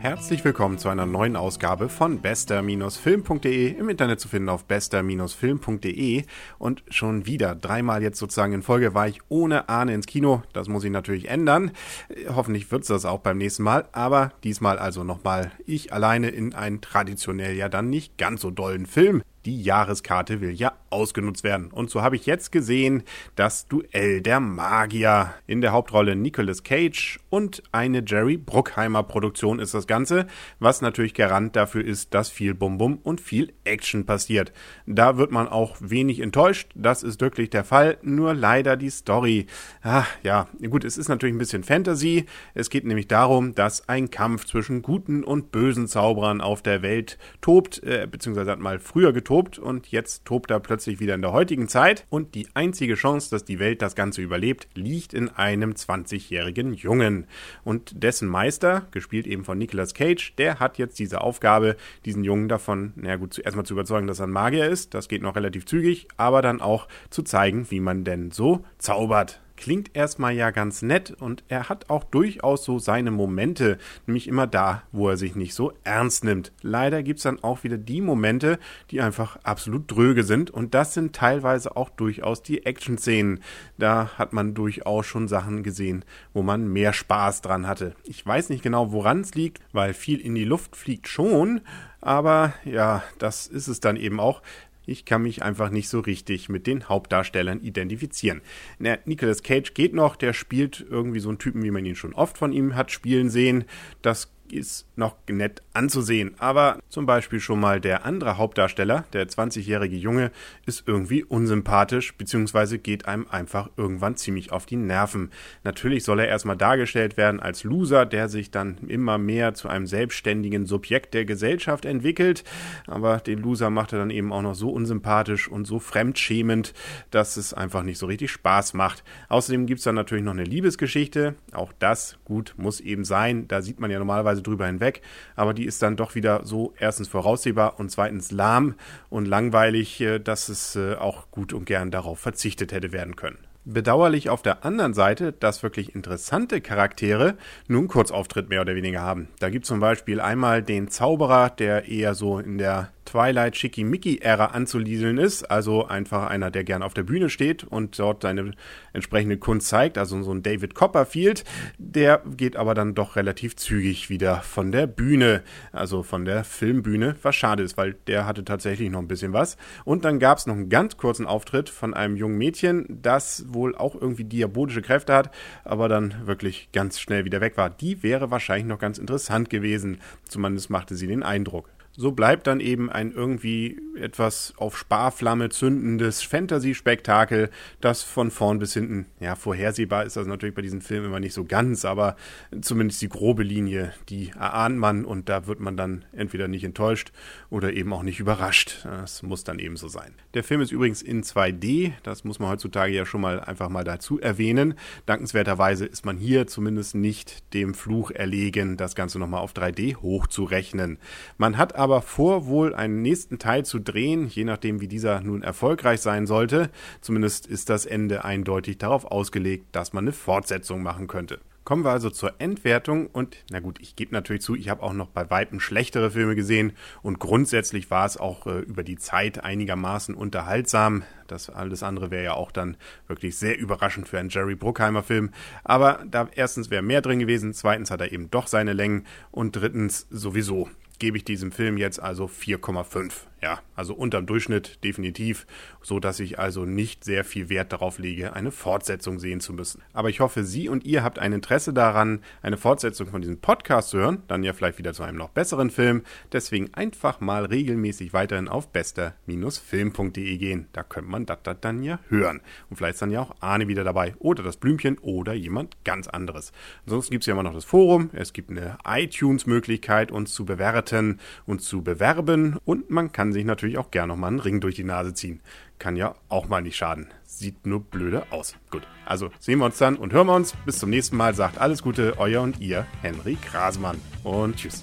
Herzlich willkommen zu einer neuen Ausgabe von bester-film.de, im Internet zu finden auf bester-film.de und schon wieder dreimal jetzt sozusagen in Folge war ich ohne Ahne ins Kino. Das muss ich natürlich ändern. Hoffentlich wird es das auch beim nächsten Mal, aber diesmal also nochmal ich alleine in einen traditionell ja dann nicht ganz so dollen Film die Jahreskarte will ja ausgenutzt werden. Und so habe ich jetzt gesehen, das Duell der Magier. In der Hauptrolle Nicolas Cage und eine Jerry Bruckheimer Produktion ist das Ganze, was natürlich Garant dafür ist, dass viel Bum-Bum und viel Action passiert. Da wird man auch wenig enttäuscht, das ist wirklich der Fall, nur leider die Story. Ach, ja, gut, es ist natürlich ein bisschen Fantasy. Es geht nämlich darum, dass ein Kampf zwischen guten und bösen Zauberern auf der Welt tobt, äh, beziehungsweise hat mal früher getobt getobt und jetzt tobt er plötzlich wieder in der heutigen Zeit. Und die einzige Chance, dass die Welt das Ganze überlebt, liegt in einem 20-jährigen Jungen. Und dessen Meister, gespielt eben von Nicolas Cage, der hat jetzt diese Aufgabe, diesen Jungen davon, na gut, erstmal zu überzeugen, dass er ein Magier ist. Das geht noch relativ zügig, aber dann auch zu zeigen, wie man denn so zaubert klingt erstmal ja ganz nett und er hat auch durchaus so seine Momente, nämlich immer da, wo er sich nicht so ernst nimmt. Leider gibt's dann auch wieder die Momente, die einfach absolut dröge sind und das sind teilweise auch durchaus die Action-Szenen. Da hat man durchaus schon Sachen gesehen, wo man mehr Spaß dran hatte. Ich weiß nicht genau, woran es liegt, weil viel in die Luft fliegt schon, aber ja, das ist es dann eben auch. Ich kann mich einfach nicht so richtig mit den Hauptdarstellern identifizieren. Na, Nicolas Cage geht noch, der spielt irgendwie so einen Typen, wie man ihn schon oft von ihm hat spielen sehen. Das ist noch nett anzusehen. Aber zum Beispiel schon mal der andere Hauptdarsteller, der 20-jährige Junge, ist irgendwie unsympathisch, beziehungsweise geht einem einfach irgendwann ziemlich auf die Nerven. Natürlich soll er erstmal dargestellt werden als Loser, der sich dann immer mehr zu einem selbstständigen Subjekt der Gesellschaft entwickelt. Aber den Loser macht er dann eben auch noch so unsympathisch und so fremdschämend, dass es einfach nicht so richtig Spaß macht. Außerdem gibt es dann natürlich noch eine Liebesgeschichte. Auch das, gut, muss eben sein. Da sieht man ja normalerweise normalerweise drüber hinweg, aber die ist dann doch wieder so erstens voraussehbar und zweitens lahm und langweilig, äh, dass es äh, auch gut und gern darauf verzichtet hätte werden können. Bedauerlich auf der anderen Seite, dass wirklich interessante Charaktere nun Kurzauftritt mehr oder weniger haben. Da gibt es zum Beispiel einmal den Zauberer, der eher so in der Twilight Schickimicki-Ära anzulieseln ist, also einfach einer, der gern auf der Bühne steht und dort seine entsprechende Kunst zeigt, also so ein David Copperfield, der geht aber dann doch relativ zügig wieder von der Bühne, also von der Filmbühne, was schade ist, weil der hatte tatsächlich noch ein bisschen was. Und dann gab es noch einen ganz kurzen Auftritt von einem jungen Mädchen, das wohl auch irgendwie diabolische Kräfte hat, aber dann wirklich ganz schnell wieder weg war. Die wäre wahrscheinlich noch ganz interessant gewesen, zumindest machte sie den Eindruck so bleibt dann eben ein irgendwie etwas auf Sparflamme zündendes Fantasy-Spektakel, das von vorn bis hinten, ja, vorhersehbar ist das natürlich bei diesen Filmen immer nicht so ganz, aber zumindest die grobe Linie, die erahnt man und da wird man dann entweder nicht enttäuscht oder eben auch nicht überrascht. Das muss dann eben so sein. Der Film ist übrigens in 2D, das muss man heutzutage ja schon mal einfach mal dazu erwähnen. Dankenswerterweise ist man hier zumindest nicht dem Fluch erlegen, das Ganze nochmal auf 3D hochzurechnen. Man hat aber aber vor, wohl einen nächsten Teil zu drehen, je nachdem, wie dieser nun erfolgreich sein sollte. Zumindest ist das Ende eindeutig darauf ausgelegt, dass man eine Fortsetzung machen könnte. Kommen wir also zur Endwertung und na gut, ich gebe natürlich zu, ich habe auch noch bei Weitem schlechtere Filme gesehen und grundsätzlich war es auch äh, über die Zeit einigermaßen unterhaltsam. Das alles andere wäre ja auch dann wirklich sehr überraschend für einen Jerry Bruckheimer Film. Aber da erstens wäre mehr drin gewesen, zweitens hat er eben doch seine Längen und drittens sowieso gebe ich diesem Film jetzt also 4,5. Ja, also unterm Durchschnitt definitiv, so dass ich also nicht sehr viel Wert darauf lege, eine Fortsetzung sehen zu müssen. Aber ich hoffe, Sie und ihr habt ein Interesse daran, eine Fortsetzung von diesem Podcast zu hören, dann ja vielleicht wieder zu einem noch besseren Film. Deswegen einfach mal regelmäßig weiterhin auf bester-film.de gehen. Da könnte man das dann ja hören. Und vielleicht ist dann ja auch Arne wieder dabei oder das Blümchen oder jemand ganz anderes. Ansonsten gibt es ja immer noch das Forum, es gibt eine iTunes-Möglichkeit, uns zu bewerten und zu bewerben und man kann kann sich natürlich auch gern nochmal einen Ring durch die Nase ziehen. Kann ja auch mal nicht schaden. Sieht nur blöde aus. Gut, also sehen wir uns dann und hören wir uns. Bis zum nächsten Mal. Sagt alles Gute, euer und ihr, Henry Grasmann. Und tschüss.